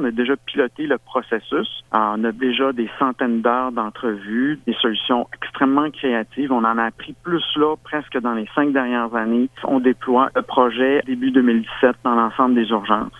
On a déjà piloté le processus. on a déjà des centaines d'heures d'entrevues, des solutions extrêmement créatives. On en a appris plus là, presque dans les cinq dernières années. On déploie le projet début 2017 dans l'ensemble des urgences.